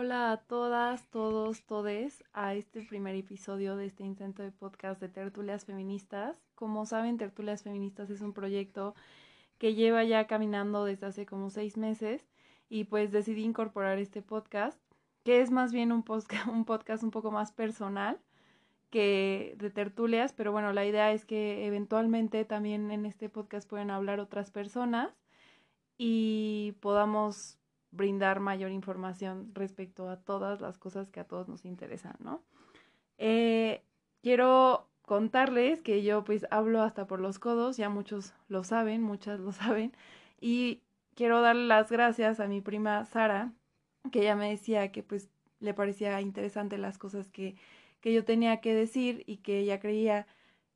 Hola a todas, todos, todes a este primer episodio de este intento de podcast de Tertulias Feministas. Como saben, Tertulias Feministas es un proyecto que lleva ya caminando desde hace como seis meses y pues decidí incorporar este podcast, que es más bien un, un podcast un poco más personal que de tertulias, pero bueno, la idea es que eventualmente también en este podcast pueden hablar otras personas y podamos brindar mayor información respecto a todas las cosas que a todos nos interesan, ¿no? Eh, quiero contarles que yo pues hablo hasta por los codos, ya muchos lo saben, muchas lo saben, y quiero darle las gracias a mi prima Sara, que ella me decía que pues le parecía interesante las cosas que, que yo tenía que decir y que ella creía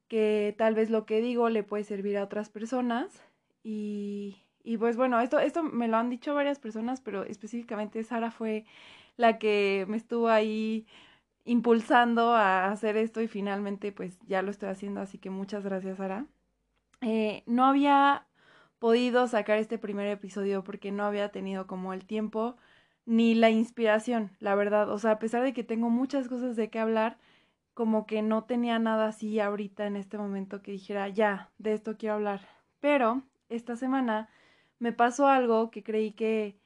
que tal vez lo que digo le puede servir a otras personas y, y pues bueno, esto, esto me lo han dicho varias personas, pero específicamente Sara fue la que me estuvo ahí impulsando a hacer esto y finalmente pues ya lo estoy haciendo, así que muchas gracias Sara. Eh, no había podido sacar este primer episodio porque no había tenido como el tiempo ni la inspiración, la verdad. O sea, a pesar de que tengo muchas cosas de qué hablar, como que no tenía nada así ahorita en este momento que dijera, ya, de esto quiero hablar. Pero esta semana me pasó algo que creí que,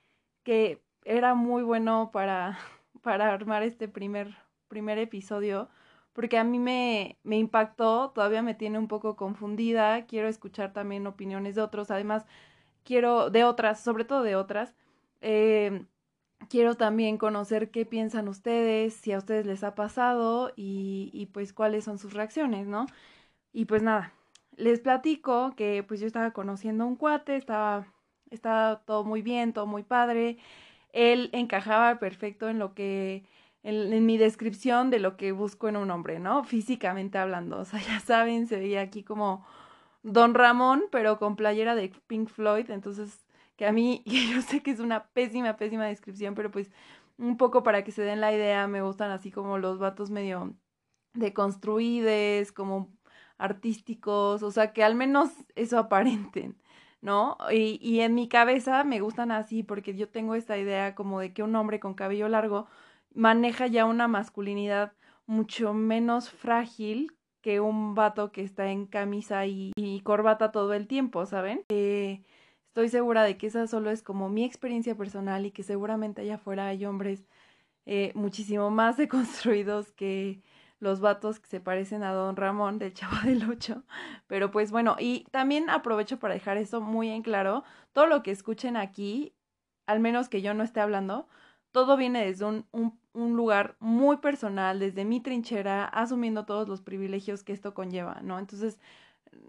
que era muy bueno para, para armar este primer, primer episodio, porque a mí me, me impactó, todavía me tiene un poco confundida, quiero escuchar también opiniones de otros, además quiero, de otras, sobre todo de otras, eh, quiero también conocer qué piensan ustedes, si a ustedes les ha pasado y, y pues cuáles son sus reacciones, ¿no? Y pues nada, les platico que pues yo estaba conociendo a un cuate, estaba estaba todo muy bien, todo muy padre. Él encajaba perfecto en lo que, en, mi descripción de lo que busco en un hombre, ¿no? Físicamente hablando. O sea, ya saben, se veía aquí como Don Ramón, pero con playera de Pink Floyd. Entonces, que a mí, yo sé que es una pésima, pésima descripción, pero pues un poco para que se den la idea, me gustan así como los vatos medio deconstruides, como artísticos, o sea, que al menos eso aparenten. ¿No? Y, y en mi cabeza me gustan así porque yo tengo esta idea como de que un hombre con cabello largo maneja ya una masculinidad mucho menos frágil que un vato que está en camisa y, corbata todo el tiempo, ¿saben? Eh, estoy segura de que esa solo es como mi experiencia personal y que seguramente allá afuera hay hombres eh, muchísimo más deconstruidos que, los vatos que se parecen a Don Ramón del Chavo del Ocho. Pero pues bueno, y también aprovecho para dejar eso muy en claro. Todo lo que escuchen aquí, al menos que yo no esté hablando, todo viene desde un, un lugar muy personal, desde mi trinchera, asumiendo todos los privilegios que esto conlleva, ¿no? Entonces,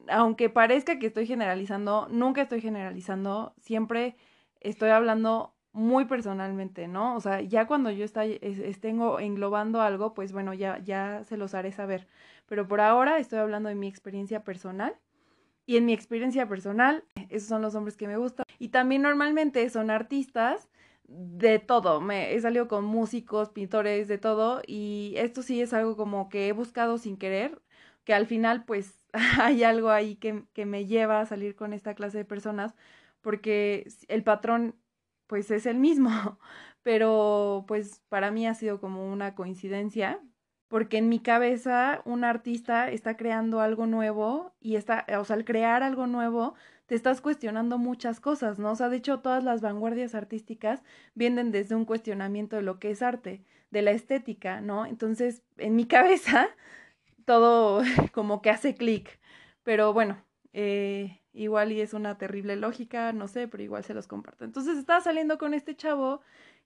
aunque parezca que estoy generalizando, nunca estoy generalizando, siempre estoy hablando muy personalmente, ¿no? O sea, ya cuando yo está, esté englobando algo, pues bueno, ya, ya se los haré saber. Pero por ahora estoy hablando de mi experiencia personal. Y en mi experiencia personal, esos son los hombres que me gustan. Y también normalmente son artistas de todo. Me he salido con músicos, pintores, de todo. Y esto sí es algo como que he buscado sin querer, que al final pues hay algo ahí que, que me lleva a salir con esta clase de personas, porque el patrón pues es el mismo, pero pues para mí ha sido como una coincidencia, porque en mi cabeza un artista está creando algo nuevo y está, o sea, al crear algo nuevo te estás cuestionando muchas cosas, ¿no? O sea, de hecho todas las vanguardias artísticas vienen desde un cuestionamiento de lo que es arte, de la estética, ¿no? Entonces, en mi cabeza todo como que hace clic, pero bueno, eh, igual y es una terrible lógica, no sé, pero igual se los comparto. Entonces estaba saliendo con este chavo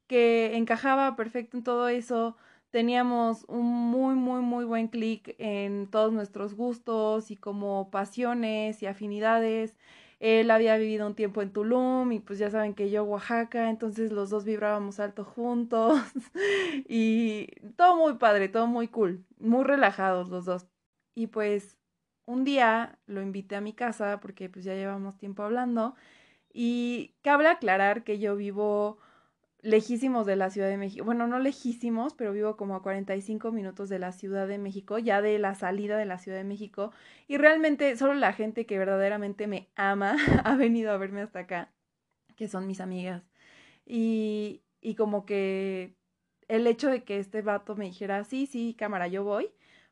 que encajaba perfecto en todo eso, teníamos un muy, muy, muy buen clic en todos nuestros gustos y como pasiones y afinidades. Él había vivido un tiempo en Tulum y pues ya saben que yo Oaxaca, entonces los dos vibrábamos alto juntos y todo muy padre, todo muy cool, muy relajados los dos. Y pues un día lo invité a mi casa porque pues ya llevamos tiempo hablando y cabe aclarar que yo vivo lejísimos de la Ciudad de México. Bueno, no lejísimos, pero vivo como a 45 minutos de la Ciudad de México, ya de la salida de la Ciudad de México. Y realmente solo la gente que verdaderamente me ama ha venido a verme hasta acá, que son mis amigas. Y, y como que el hecho de que este vato me dijera, sí, sí, cámara, yo voy,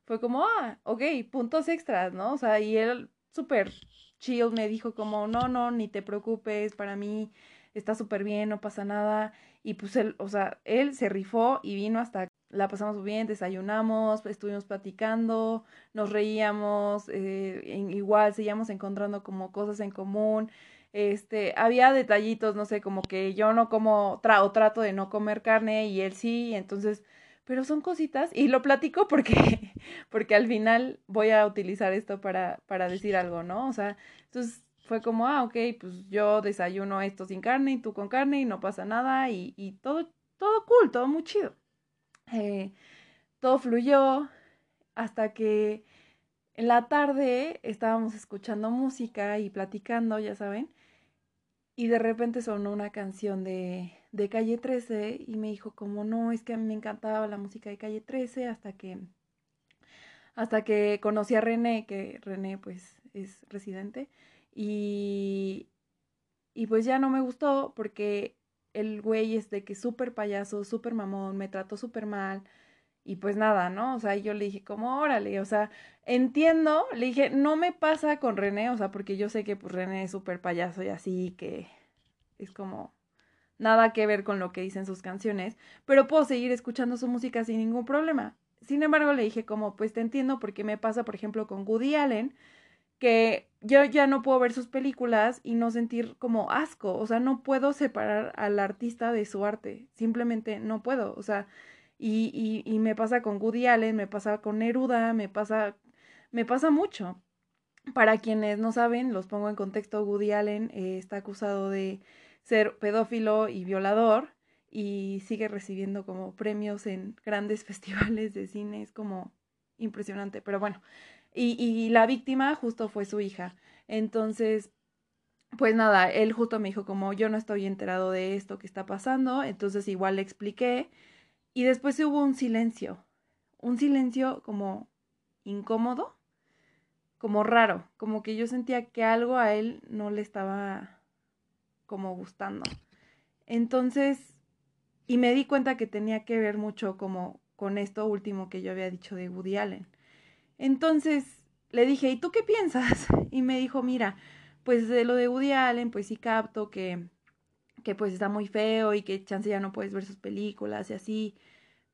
fue como, ah, ok, puntos extras, ¿no? O sea, y él súper chill me dijo como, no, no, ni te preocupes, para mí está súper bien, no pasa nada. Y pues él, o sea, él se rifó y vino hasta, la pasamos bien, desayunamos, estuvimos platicando, nos reíamos, eh, igual seguíamos encontrando como cosas en común. Este, había detallitos, no sé, como que yo no como tra o trato de no comer carne y él sí, entonces, pero son cositas y lo platico porque porque al final voy a utilizar esto para para decir algo, ¿no? O sea, entonces fue como, ah, ok, pues yo desayuno esto sin carne y tú con carne y no pasa nada y, y todo, todo cool, todo muy chido. Eh, todo fluyó hasta que en la tarde estábamos escuchando música y platicando, ya saben, y de repente sonó una canción de, de Calle 13 y me dijo como no, es que a mí me encantaba la música de Calle 13 hasta que hasta que conocí a René, que René pues es residente y y pues ya no me gustó porque el güey es de que súper payaso, súper mamón, me trató súper mal y pues nada, ¿no? O sea, yo le dije como, órale, o sea, entiendo, le dije, no me pasa con René, o sea, porque yo sé que pues René es súper payaso y así, que es como nada que ver con lo que dicen sus canciones, pero puedo seguir escuchando su música sin ningún problema. Sin embargo, le dije como, pues te entiendo porque me pasa, por ejemplo, con Woody Allen, que yo ya no puedo ver sus películas y no sentir como asco, o sea, no puedo separar al artista de su arte, simplemente no puedo, o sea, y, y, me pasa con Woody Allen, me pasa con Neruda, me pasa, me pasa mucho. Para quienes no saben, los pongo en contexto, Woody Allen eh, está acusado de ser pedófilo y violador y sigue recibiendo como premios en grandes festivales de cine, es como impresionante, pero bueno, y, y la víctima justo fue su hija. Entonces, pues nada, él justo me dijo como yo no estoy enterado de esto que está pasando, entonces igual le expliqué y después hubo un silencio, un silencio como incómodo, como raro, como que yo sentía que algo a él no le estaba como gustando. Entonces, y me di cuenta que tenía que ver mucho como con esto último que yo había dicho de Woody Allen. Entonces, le dije, ¿y tú qué piensas? Y me dijo, mira, pues de lo de Woody Allen, pues sí capto que que pues está muy feo y que chance ya no puedes ver sus películas y así,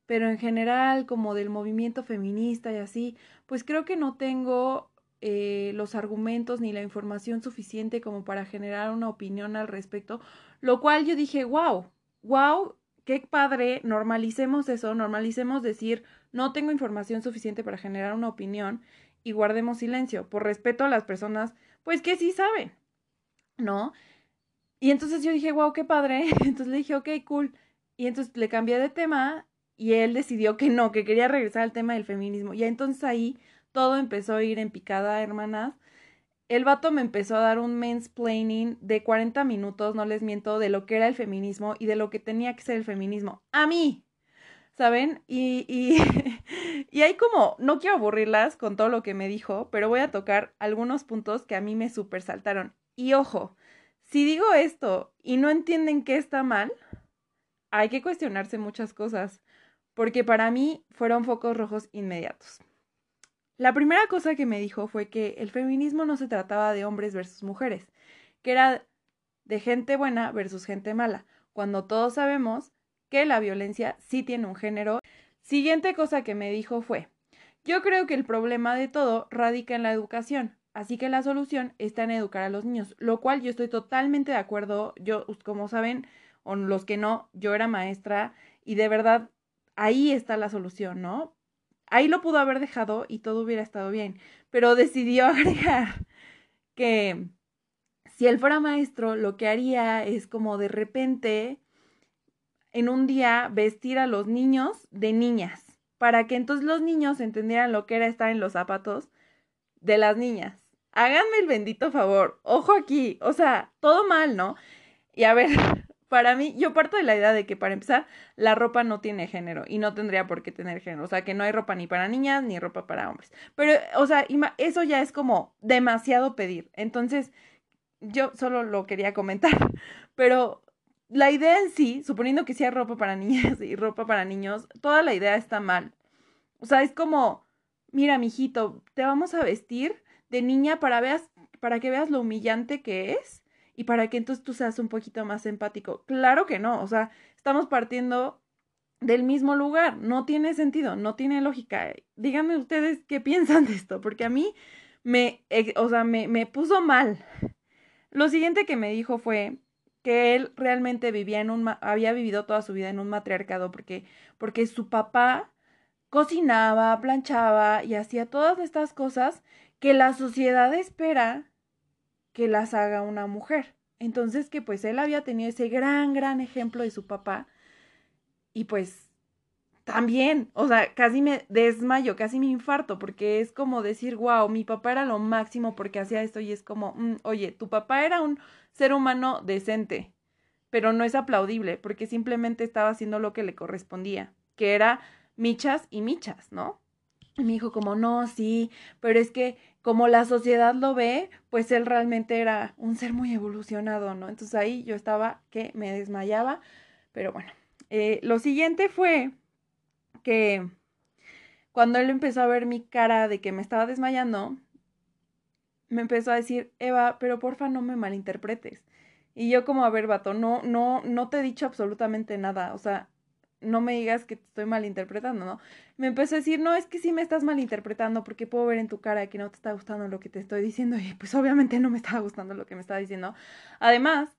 pero en general como del movimiento feminista y así, pues creo que no tengo eh, los argumentos ni la información suficiente como para generar una opinión al respecto, lo cual yo dije, wow, wow, qué padre, normalicemos eso, normalicemos decir, no tengo información suficiente para generar una opinión y guardemos silencio, por respeto a las personas, pues que sí saben, ¿no? Y entonces yo dije, wow, qué padre. Entonces le dije, ok, cool. Y entonces le cambié de tema y él decidió que no, que quería regresar al tema del feminismo. Y entonces ahí todo empezó a ir en picada, hermanas. El vato me empezó a dar un mansplaining de 40 minutos, no les miento, de lo que era el feminismo y de lo que tenía que ser el feminismo. A mí, ¿saben? Y, y, y hay como, no quiero aburrirlas con todo lo que me dijo, pero voy a tocar algunos puntos que a mí me super saltaron. Y ojo, si digo esto y no entienden que está mal, hay que cuestionarse muchas cosas, porque para mí fueron focos rojos inmediatos. La primera cosa que me dijo fue que el feminismo no se trataba de hombres versus mujeres, que era de gente buena versus gente mala, cuando todos sabemos que la violencia sí tiene un género. Siguiente cosa que me dijo fue, yo creo que el problema de todo radica en la educación. Así que la solución está en educar a los niños, lo cual yo estoy totalmente de acuerdo. Yo, como saben, o los que no, yo era maestra y de verdad ahí está la solución, ¿no? Ahí lo pudo haber dejado y todo hubiera estado bien, pero decidió agregar que si él fuera maestro, lo que haría es como de repente en un día vestir a los niños de niñas, para que entonces los niños entendieran lo que era estar en los zapatos de las niñas háganme el bendito favor, ojo aquí, o sea, todo mal, ¿no? Y a ver, para mí, yo parto de la idea de que para empezar, la ropa no tiene género y no tendría por qué tener género, o sea, que no hay ropa ni para niñas ni ropa para hombres. Pero, o sea, eso ya es como demasiado pedir. Entonces, yo solo lo quería comentar, pero la idea en sí, suponiendo que sea ropa para niñas y ropa para niños, toda la idea está mal. O sea, es como, mira, mijito, te vamos a vestir de niña para, veas, para que veas lo humillante que es y para que entonces tú seas un poquito más empático. Claro que no, o sea, estamos partiendo del mismo lugar, no tiene sentido, no tiene lógica. Díganme ustedes qué piensan de esto, porque a mí me, o sea, me, me puso mal. Lo siguiente que me dijo fue que él realmente vivía en un, había vivido toda su vida en un matriarcado porque, porque su papá cocinaba, planchaba y hacía todas estas cosas que la sociedad espera que las haga una mujer. Entonces que pues él había tenido ese gran, gran ejemplo de su papá y pues también, o sea, casi me desmayo, casi me infarto, porque es como decir, wow, mi papá era lo máximo porque hacía esto y es como, mm, oye, tu papá era un ser humano decente, pero no es aplaudible porque simplemente estaba haciendo lo que le correspondía, que era michas y michas, ¿no? Y me dijo como, no, sí, pero es que como la sociedad lo ve, pues él realmente era un ser muy evolucionado, ¿no? Entonces ahí yo estaba que me desmayaba, pero bueno. Eh, lo siguiente fue que cuando él empezó a ver mi cara de que me estaba desmayando, me empezó a decir, Eva, pero porfa no me malinterpretes. Y yo como, a ver, vato, no, no, no te he dicho absolutamente nada. O sea, no me digas que te estoy malinterpretando, ¿no? Me empezó a decir, no, es que sí me estás malinterpretando porque puedo ver en tu cara que no te está gustando lo que te estoy diciendo y pues obviamente no me estaba gustando lo que me estaba diciendo. Además,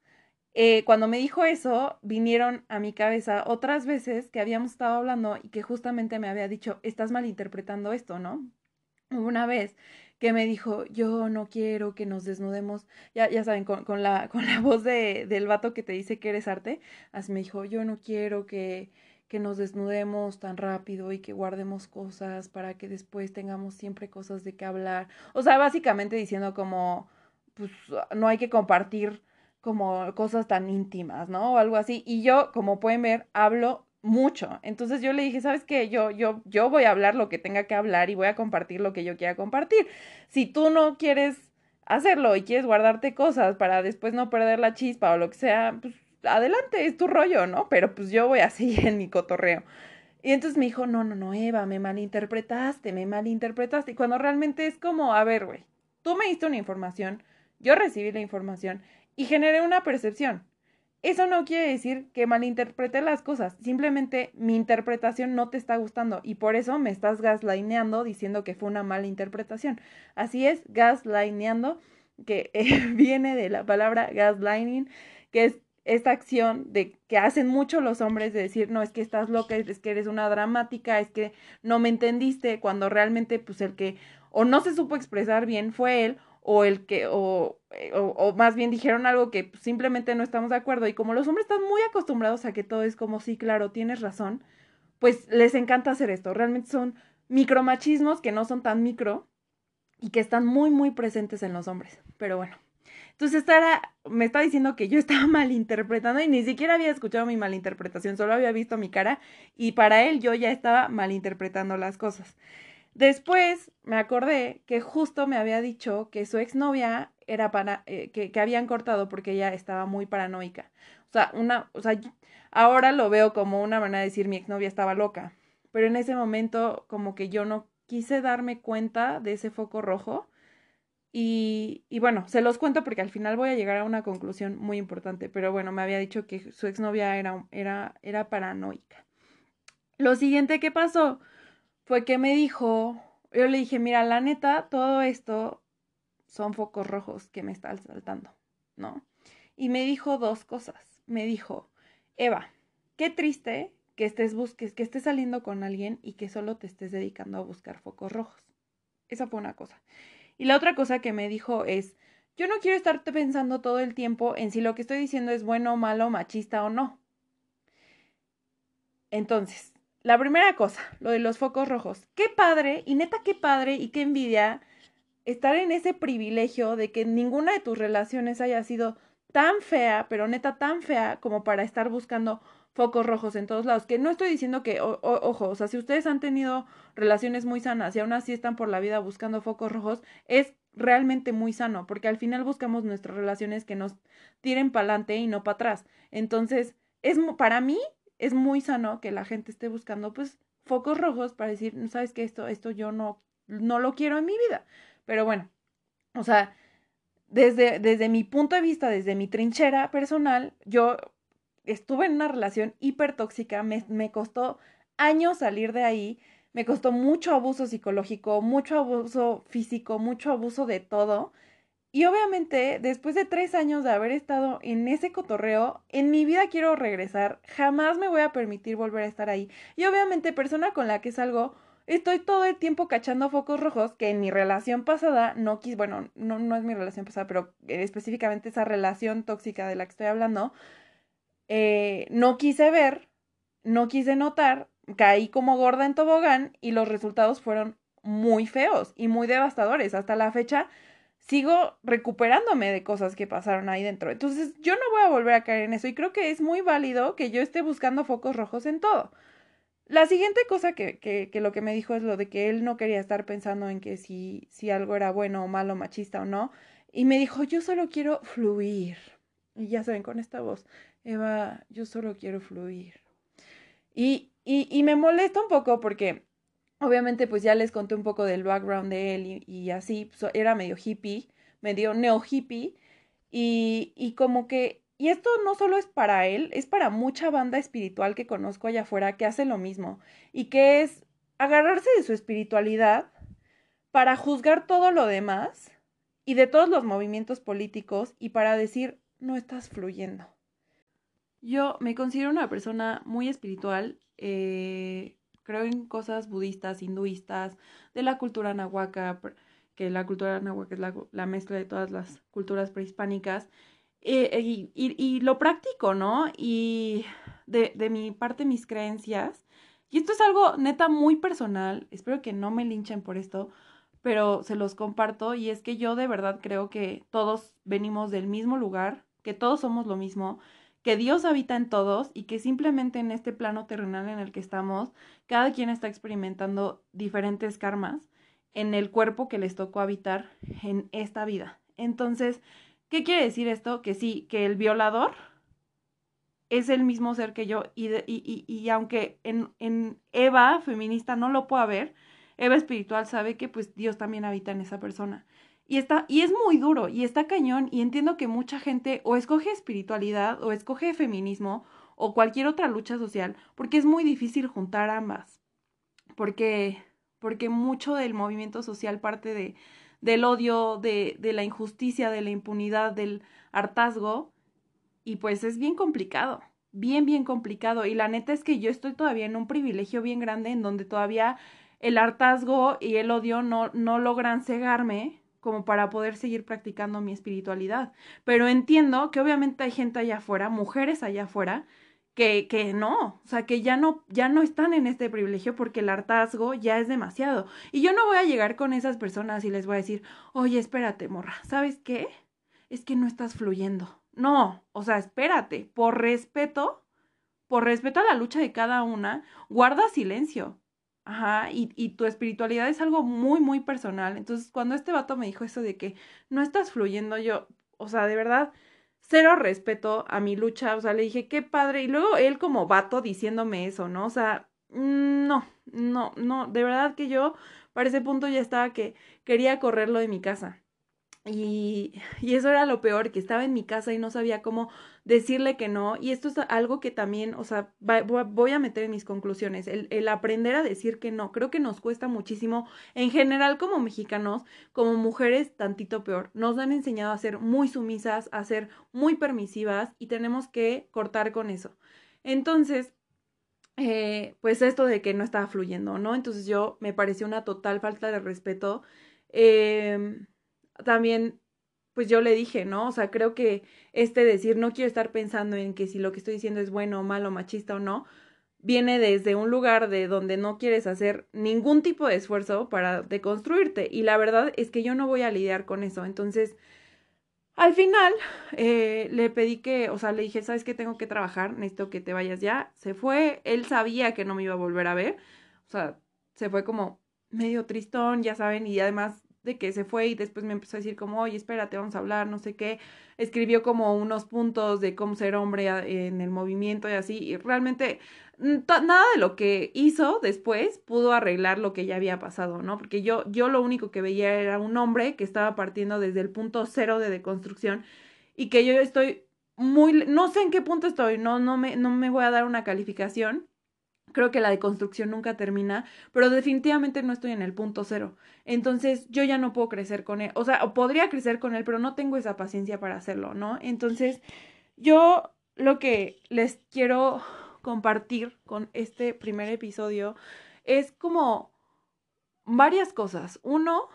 eh, cuando me dijo eso, vinieron a mi cabeza otras veces que habíamos estado hablando y que justamente me había dicho, estás malinterpretando esto, ¿no? Una vez que me dijo, yo no quiero que nos desnudemos, ya, ya saben, con, con, la, con la voz de, del vato que te dice que eres arte, así me dijo, yo no quiero que, que nos desnudemos tan rápido y que guardemos cosas para que después tengamos siempre cosas de qué hablar. O sea, básicamente diciendo como, pues no hay que compartir como cosas tan íntimas, ¿no? O algo así. Y yo, como pueden ver, hablo mucho. Entonces yo le dije, ¿sabes qué? Yo, yo, yo voy a hablar lo que tenga que hablar y voy a compartir lo que yo quiera compartir. Si tú no quieres hacerlo y quieres guardarte cosas para después no perder la chispa o lo que sea, pues adelante, es tu rollo, ¿no? Pero pues yo voy a seguir en mi cotorreo. Y entonces me dijo, no, no, no, Eva, me malinterpretaste, me malinterpretaste. Y cuando realmente es como, a ver, güey, tú me diste una información, yo recibí la información y generé una percepción. Eso no quiere decir que malinterprete las cosas, simplemente mi interpretación no te está gustando y por eso me estás gaslineando diciendo que fue una mala interpretación. Así es, gaslineando, que viene de la palabra gaslighting, que es esta acción de que hacen mucho los hombres de decir, no, es que estás loca, es que eres una dramática, es que no me entendiste, cuando realmente pues el que o no se supo expresar bien fue él o el que, o, eh, o, o, más bien dijeron algo que simplemente no estamos de acuerdo. Y como los hombres están muy acostumbrados a que todo es como, sí, claro, tienes razón, pues les encanta hacer esto. Realmente son micromachismos que no son tan micro y que están muy, muy presentes en los hombres. Pero bueno. Entonces esta era, me está diciendo que yo estaba malinterpretando y ni siquiera había escuchado mi malinterpretación, solo había visto mi cara y para él yo ya estaba malinterpretando las cosas. Después me acordé que justo me había dicho que su exnovia era para, eh, que, que, habían cortado porque ella estaba muy paranoica. O sea, una, o sea, ahora lo veo como una manera de decir mi exnovia estaba loca. Pero en ese momento como que yo no quise darme cuenta de ese foco rojo. Y, bueno, se los cuento porque al final voy a llegar a una conclusión muy importante. Pero bueno, me había dicho que su exnovia era, era, era paranoica. Lo siguiente que pasó fue que me dijo, yo le dije, mira, la neta, todo esto son focos rojos que me están saltando, ¿no? Y me dijo dos cosas. Me dijo, Eva, qué triste que estés busques, que estés saliendo con alguien y que solo te estés dedicando a buscar focos rojos. Esa fue una cosa. Y la otra cosa que me dijo es, yo no quiero estarte pensando todo el tiempo en si lo que estoy diciendo es bueno, malo, machista o no. Entonces, la primera cosa, lo de los focos rojos. Qué padre, y neta qué padre y qué envidia estar en ese privilegio de que ninguna de tus relaciones haya sido tan fea, pero neta tan fea como para estar buscando focos rojos en todos lados. Que no estoy diciendo que, ojo, o sea, si ustedes han tenido relaciones muy sanas y aún así están por la vida buscando focos rojos, es realmente muy sano, porque al final buscamos nuestras relaciones que nos tiren para adelante y no para atrás. Entonces, es para mí es muy sano que la gente esté buscando pues focos rojos para decir, sabes que esto esto yo no no lo quiero en mi vida. Pero bueno, o sea, desde, desde mi punto de vista, desde mi trinchera personal, yo estuve en una relación hiper tóxica, me, me costó años salir de ahí, me costó mucho abuso psicológico, mucho abuso físico, mucho abuso de todo. Y obviamente, después de tres años de haber estado en ese cotorreo, en mi vida quiero regresar, jamás me voy a permitir volver a estar ahí. Y obviamente, persona con la que salgo, estoy todo el tiempo cachando focos rojos que en mi relación pasada no quise, bueno, no, no es mi relación pasada, pero específicamente esa relación tóxica de la que estoy hablando, eh, no quise ver, no quise notar, caí como gorda en tobogán y los resultados fueron muy feos y muy devastadores. Hasta la fecha sigo recuperándome de cosas que pasaron ahí dentro. Entonces yo no voy a volver a caer en eso y creo que es muy válido que yo esté buscando focos rojos en todo. La siguiente cosa que, que, que, lo que me dijo es lo de que él no quería estar pensando en que si, si algo era bueno o malo, machista o no. Y me dijo, yo solo quiero fluir. Y ya saben, con esta voz, Eva, yo solo quiero fluir. Y, y, y me molesta un poco porque obviamente pues ya les conté un poco del background de él y, y así, era medio hippie, medio neo hippie. Y, y como que y esto no solo es para él, es para mucha banda espiritual que conozco allá afuera que hace lo mismo y que es agarrarse de su espiritualidad para juzgar todo lo demás y de todos los movimientos políticos y para decir no estás fluyendo. Yo me considero una persona muy espiritual, eh, creo en cosas budistas, hinduistas, de la cultura nahuaca, que la cultura nahuaca es la, la mezcla de todas las culturas prehispánicas eh, y, y, lo práctico, ¿no? Y de, de mi parte, mis creencias. Y esto es algo neta muy personal, espero que no me linchen por esto, pero se los comparto y es que yo de verdad creo que todos venimos del mismo lugar, que todos somos lo mismo, que Dios habita en todos y que simplemente en este plano terrenal en el que estamos, cada quien está experimentando diferentes karmas en el cuerpo que les tocó habitar en esta vida. Entonces, ¿Qué quiere decir esto? Que sí, que el violador es el mismo ser que yo y, y, y, aunque en, en, Eva feminista no lo pueda ver, Eva espiritual sabe que pues Dios también habita en esa persona. Y, está, y es muy duro y está cañón y entiendo que mucha gente o escoge espiritualidad o escoge feminismo o cualquier otra lucha social porque es muy difícil juntar ambas. Porque, porque mucho del movimiento social parte de, del odio, de, de la injusticia, de la impunidad, del hartazgo. Y pues es bien complicado, bien, bien complicado. Y la neta es que yo estoy todavía en un privilegio bien grande en donde todavía el hartazgo y el odio no, no logran cegarme como para poder seguir practicando mi espiritualidad. Pero entiendo que obviamente hay gente allá afuera, mujeres allá afuera, que, que no, o sea, que ya no, ya no están en este privilegio porque el hartazgo ya es demasiado. Y yo no voy a llegar con esas personas y les voy a decir, oye, espérate, morra, ¿sabes qué? Es que no estás fluyendo. No, o sea, espérate, por respeto, por respeto a la lucha de cada una, guarda silencio. Ajá, y, y tu espiritualidad es algo muy, muy personal. Entonces, cuando este vato me dijo eso de que no estás fluyendo, yo, o sea, de verdad, cero respeto a mi lucha, o sea, le dije, qué padre, y luego él como vato diciéndome eso, ¿no? O sea, mm, no, no, no, de verdad que yo para ese punto ya estaba que quería correrlo de mi casa. Y, y, eso era lo peor, que estaba en mi casa y no sabía cómo decirle que no. Y esto es algo que también, o sea, voy a meter en mis conclusiones, el, aprender a decir que no. Creo que nos cuesta muchísimo, en general como mexicanos, como mujeres, tantito peor. Nos han enseñado a ser muy sumisas, a ser muy permisivas y tenemos que cortar con eso. Entonces, eh, pues esto de que no estaba fluyendo, ¿no? Entonces yo me pareció una total falta de respeto. Eh, también, pues yo le dije, ¿no? O sea, creo que este decir, no quiero estar pensando en que si lo que estoy diciendo es bueno o malo, machista o no, viene desde un lugar de donde no quieres hacer ningún tipo de esfuerzo para deconstruirte. Y la verdad es que yo no voy a lidiar con eso. Entonces, al final, eh, le pedí que, o sea, le dije, ¿sabes qué? Tengo que trabajar, necesito que te vayas ya. Se fue, él sabía que no me iba a volver a ver. O sea, se fue como medio tristón, ya saben, y además de que se fue y después me empezó a decir como, oye, espérate, vamos a hablar, no sé qué. Escribió como unos puntos de cómo ser hombre en el movimiento y así. Y realmente nada de lo que hizo después pudo arreglar lo que ya había pasado, ¿no? Porque yo, yo lo único que veía era un hombre que estaba partiendo desde el punto cero de deconstrucción y que yo estoy muy, no sé en qué punto estoy, no, no me, no me voy a dar una calificación, creo que la deconstrucción nunca termina, pero definitivamente no estoy en el punto cero. Entonces yo ya no puedo crecer con él, o sea, o podría crecer con él, pero no tengo esa paciencia para hacerlo, ¿no? Entonces yo lo que les quiero compartir con este primer episodio es como varias cosas. Uno,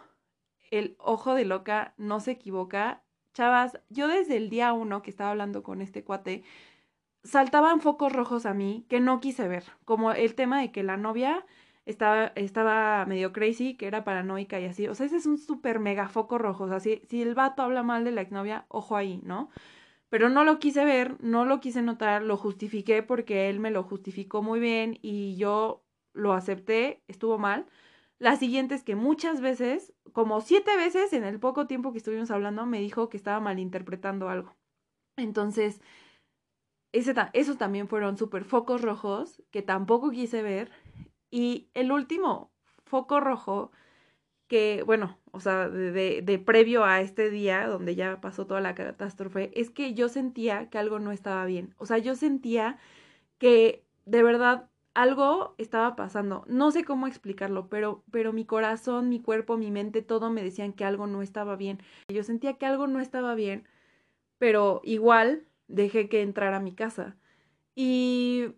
el ojo de loca no se equivoca. Chavas, yo desde el día uno que estaba hablando con este cuate, saltaban focos rojos a mí que no quise ver, como el tema de que la novia estaba, estaba medio crazy, que era paranoica y así. O sea, ese es un súper mega foco rojo. O sea, si, si el vato habla mal de la exnovia, ojo ahí, ¿no? pero no lo quise ver, no lo quise notar, lo justifiqué porque él me lo justificó muy bien y yo lo acepté, estuvo mal. La siguiente es que muchas veces, como siete veces en el poco tiempo que estuvimos hablando, me dijo que estaba malinterpretando algo. Entonces, ese esos también fueron súper focos rojos que tampoco quise ver. Y el último foco rojo que, bueno, o sea, de, de, previo a este día donde ya pasó toda la catástrofe, es que yo sentía que algo no estaba bien. O sea, yo sentía que de verdad algo estaba pasando. No sé cómo explicarlo, pero, pero mi corazón, mi cuerpo, mi mente, todo me decían que algo no estaba bien. Yo sentía que algo no estaba bien, pero igual dejé que entrara a mi casa. Y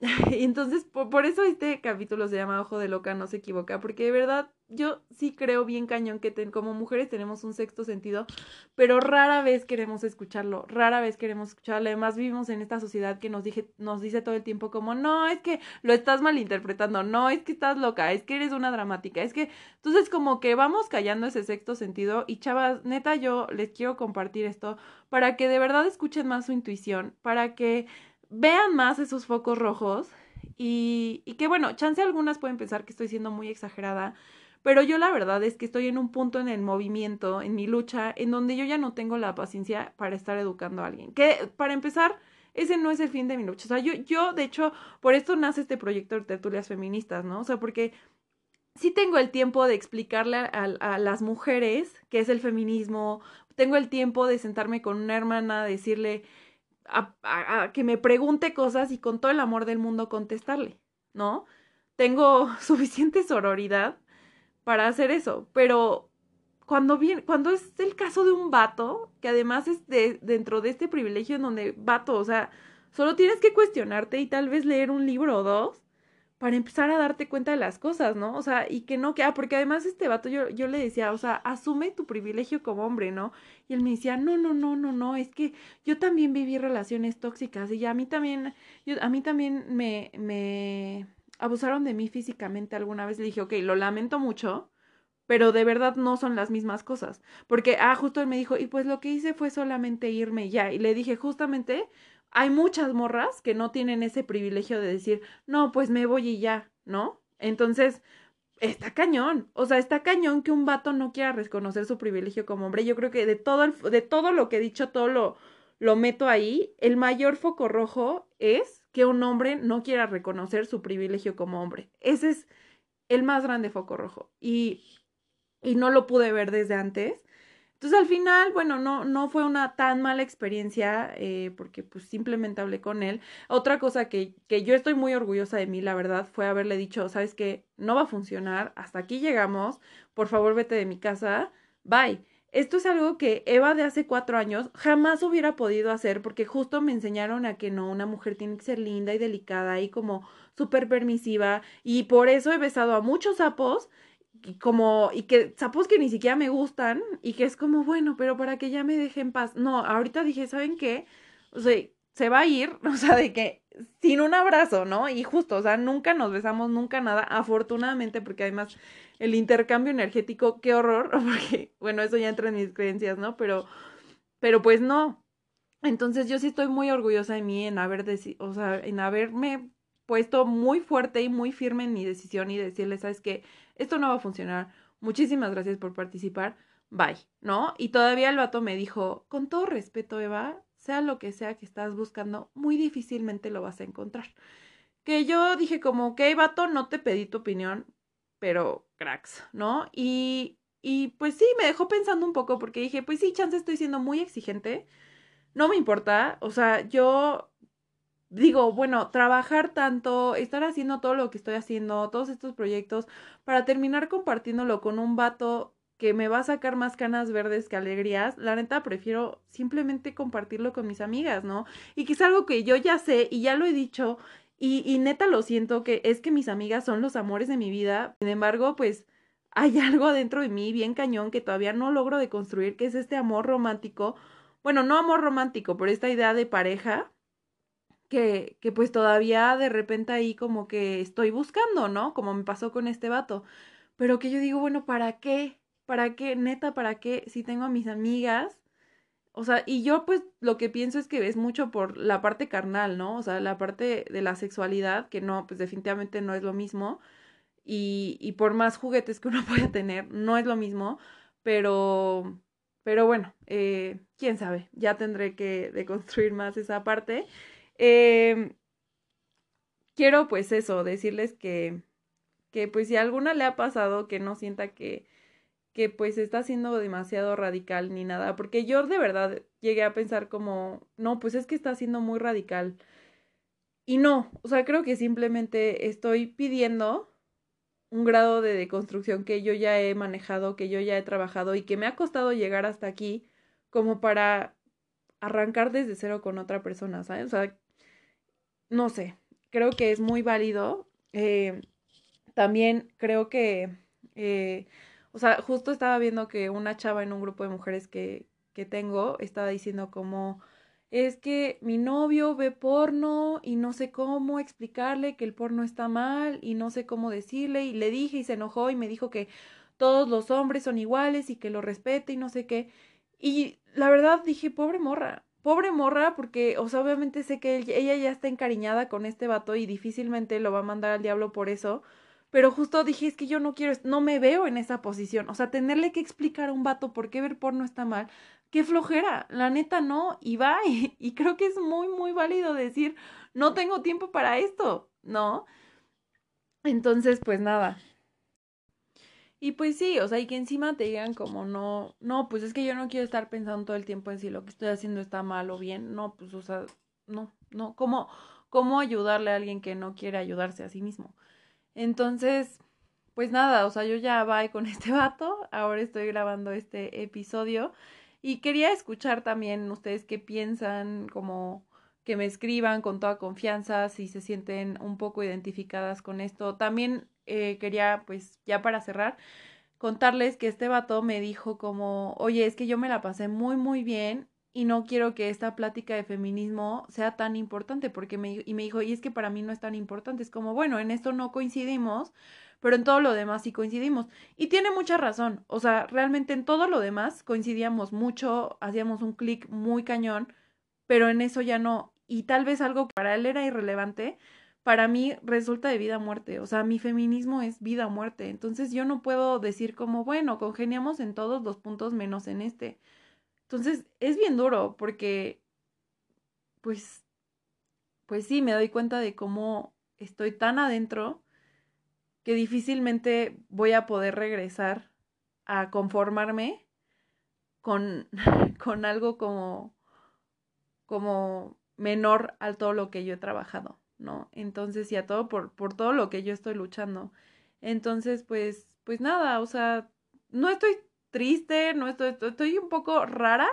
y entonces, por, eso este capítulo se llama Ojo de Loca, no se equivoca, porque de verdad yo sí creo bien cañón que como mujeres tenemos un sexto sentido, pero rara vez queremos escucharlo, rara vez queremos escucharlo. Además, vivimos en esta sociedad que nos, dije, nos dice todo el tiempo como, no, es que lo estás malinterpretando, no, es que estás loca, es que eres una dramática, es que... Entonces, como que vamos callando ese sexto sentido y chavas, neta, yo les quiero compartir esto para que de verdad escuchen más su intuición, para que vean más esos focos rojos y, y que bueno, chance algunas pueden pensar que estoy siendo muy exagerada, pero yo la verdad es que estoy en un punto en el movimiento, en mi lucha, en donde yo ya no tengo la paciencia para estar educando a alguien. Que para empezar, ese no es el fin de mi lucha. O sea, yo, yo de hecho, por esto nace este proyecto de tertulias feministas, ¿no? O sea, porque sí tengo el tiempo de explicarle a, las mujeres qué es el feminismo, tengo el tiempo de sentarme con una hermana, decirle, que me pregunte cosas y con todo el amor del mundo contestarle, ¿no? Tengo suficiente sororidad para hacer eso, pero cuando viene, cuando es el caso de un vato, que además es de, dentro de este privilegio en donde vato, o sea, solo tienes que cuestionarte y tal vez leer un libro o dos para empezar a darte cuenta de las cosas, ¿no? O sea, y que no, que, ah, porque además este vato yo, yo le decía, o sea, asume tu privilegio como hombre, ¿no? Y él me decía, no, no, no, no, no, es que yo también viví relaciones tóxicas y a mí también, yo, a mí también me, me abusaron de mí físicamente alguna vez. Le dije, ok, lo lamento mucho, pero de verdad no son las mismas cosas. Porque, ah, justo él me dijo, y pues lo que hice fue solamente irme ya. Y le dije, justamente, hay muchas morras que no tienen ese privilegio de decir, no, pues me voy y ya, ¿no? Entonces, está cañón. O sea, está cañón que un vato no quiera reconocer su privilegio como hombre. Yo creo que de todo, el, de todo lo que he dicho, todo lo, lo meto ahí. El mayor foco rojo es que un hombre no quiera reconocer su privilegio como hombre. Ese es el más grande foco rojo. Y, y no lo pude ver desde antes. Entonces al final, bueno, no, no fue una tan mala experiencia eh, porque pues simplemente hablé con él. Otra cosa que, que yo estoy muy orgullosa de mí, la verdad, fue haberle dicho, sabes que no va a funcionar, hasta aquí llegamos, por favor vete de mi casa, bye. Esto es algo que Eva de hace cuatro años jamás hubiera podido hacer porque justo me enseñaron a que no, una mujer tiene que ser linda y delicada y como súper permisiva y por eso he besado a muchos sapos y como, y que sapos que ni siquiera me gustan, y que es como, bueno, pero para que ya me deje en paz. No, ahorita dije, ¿saben qué? O sea, se va a ir, o sea, de que sin un abrazo, ¿no? Y justo, o sea, nunca nos besamos, nunca nada, afortunadamente, porque además el intercambio energético, qué horror, porque, bueno, eso ya entra en mis creencias, ¿no? Pero, pero pues no. Entonces yo sí estoy muy orgullosa de mí en haber, o sea, en haberme puesto muy fuerte y muy firme en mi decisión y decirle, sabes que esto no va a funcionar. muchísimas gracias por participar, bye, ¿no? Y todavía el vato me dijo, con todo respeto, Eva, sea lo que sea que estás buscando, muy difícilmente lo vas a encontrar. Que yo dije como, ok, vato, no te pedí tu opinión, pero cracks, ¿no? Y, y pues sí, me dejó pensando un poco porque dije, pues sí, chance estoy siendo muy exigente, no me importa, o sea, yo digo, bueno, trabajar tanto, estar haciendo todo lo que estoy haciendo, todos estos proyectos, para terminar compartiéndolo con un vato que me va a sacar más canas verdes que alegrías, la neta prefiero simplemente compartirlo con mis amigas, ¿no? Y que es algo que yo ya sé y ya lo he dicho y, y neta lo siento que es que mis amigas son los amores de mi vida, sin embargo, pues hay algo dentro de mí bien cañón que todavía no logro deconstruir, que es este amor romántico, bueno, no amor romántico, pero esta idea de pareja que, que pues todavía de repente ahí como que estoy buscando, ¿no? Como me pasó con este vato. Pero que yo digo, bueno, ¿para qué? ¿Para qué? Neta, ¿para qué? Si tengo a mis amigas. O sea, y yo pues lo que pienso es que es mucho por la parte carnal, ¿no? O sea, la parte de la sexualidad, que no, pues definitivamente no es lo mismo. Y, y por más juguetes que uno pueda tener, no es lo mismo. Pero, pero bueno, eh, quién sabe, ya tendré que deconstruir más esa parte. Eh, quiero pues eso, decirles que, que pues si a alguna le ha pasado que no sienta que, que pues está siendo demasiado radical ni nada, porque yo de verdad llegué a pensar como, no, pues es que está siendo muy radical. Y no, o sea, creo que simplemente estoy pidiendo un grado de deconstrucción que yo ya he manejado, que yo ya he trabajado y que me ha costado llegar hasta aquí como para arrancar desde cero con otra persona, ¿sabes? O sea, no sé, creo que es muy válido. Eh, también creo que, eh, o sea, justo estaba viendo que una chava en un grupo de mujeres que, que tengo estaba diciendo como, es que mi novio ve porno y no sé cómo explicarle que el porno está mal y no sé cómo decirle y le dije y se enojó y me dijo que todos los hombres son iguales y que lo respete y no sé qué. Y la verdad dije, pobre morra, pobre morra, porque, o sea, obviamente sé que ella ya está encariñada con este vato y difícilmente lo va a mandar al diablo por eso. Pero justo dije, es que yo no quiero, no me veo en esa posición. O sea, tenerle que explicar a un vato por qué ver porno está mal. Qué flojera, la neta no, y va, y, creo que es muy, muy válido decir, no tengo tiempo para esto, ¿no? Entonces, pues nada, y pues sí, o sea, y que encima te digan como no, no, pues es que yo no quiero estar pensando todo el tiempo en si lo que estoy haciendo está mal o bien, no, pues o sea, no, no, ¿cómo, cómo ayudarle a alguien que no quiere ayudarse a sí mismo? Entonces, pues nada, o sea, yo ya voy con este vato, ahora estoy grabando este episodio y quería escuchar también ustedes qué piensan, como que me escriban con toda confianza si se sienten un poco identificadas con esto. También eh, quería, pues, ya para cerrar, contarles que este vato me dijo como, oye, es que yo me la pasé muy, muy bien y no quiero que esta plática de feminismo sea tan importante, porque me, y me dijo, y es que para mí no es tan importante, es como, bueno, en esto no coincidimos, pero en todo lo demás sí coincidimos. Y tiene mucha razón, o sea, realmente en todo lo demás coincidíamos mucho, hacíamos un clic muy cañón, pero en eso ya no. Y tal vez algo que para él era irrelevante, para mí resulta de vida muerte. O sea, mi feminismo es vida muerte. Entonces yo no puedo decir como, bueno, congeniamos en todos los puntos menos en este. Entonces es bien duro porque, pues, pues sí, me doy cuenta de cómo estoy tan adentro que difícilmente voy a poder regresar a conformarme con, con algo como, como menor a todo lo que yo he trabajado. ¿no? Entonces, y a todo por, por todo lo que yo estoy luchando. Entonces, pues, pues nada, o sea, no estoy triste, no estoy, estoy un poco rara,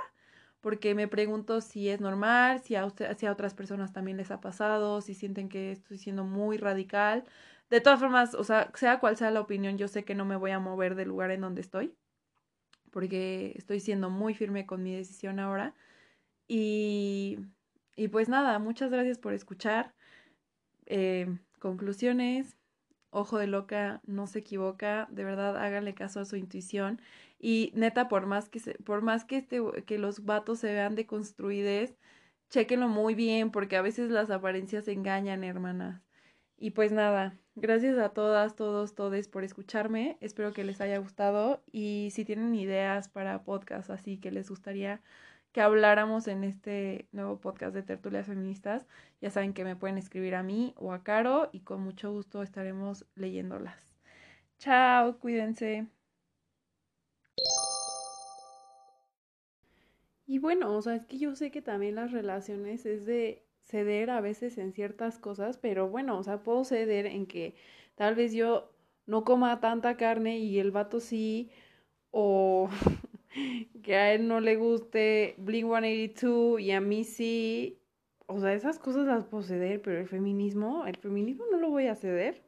porque me pregunto si es normal, si a, usted, si a otras personas también les ha pasado, si sienten que estoy siendo muy radical. De todas formas, o sea, sea cual sea la opinión, yo sé que no me voy a mover del lugar en donde estoy, porque estoy siendo muy firme con mi decisión ahora. Y, y pues nada, muchas gracias por escuchar. Eh, conclusiones, ojo de loca, no se equivoca, de verdad háganle caso a su intuición y neta por más que por más que este que los vatos se vean deconstruides, chequenlo muy bien porque a veces las apariencias engañan, hermanas. Y pues nada, gracias a todas, todos, todes por escucharme. Espero que les haya gustado y si tienen ideas para podcast así que les gustaría que habláramos en este nuevo podcast de Tertulias Feministas, ya saben que me pueden escribir a mí o a Caro y con mucho gusto estaremos leyéndolas. Chao, cuídense. Y bueno, o sea, es que yo sé que también las relaciones es de ceder a veces en ciertas cosas, pero bueno, o sea, puedo ceder en que tal vez yo no coma tanta carne y el vato sí, o que a él no le guste Blink 182 y a mí sí. O sea, esas cosas las puedo ceder, pero el feminismo, el feminismo no lo voy a ceder.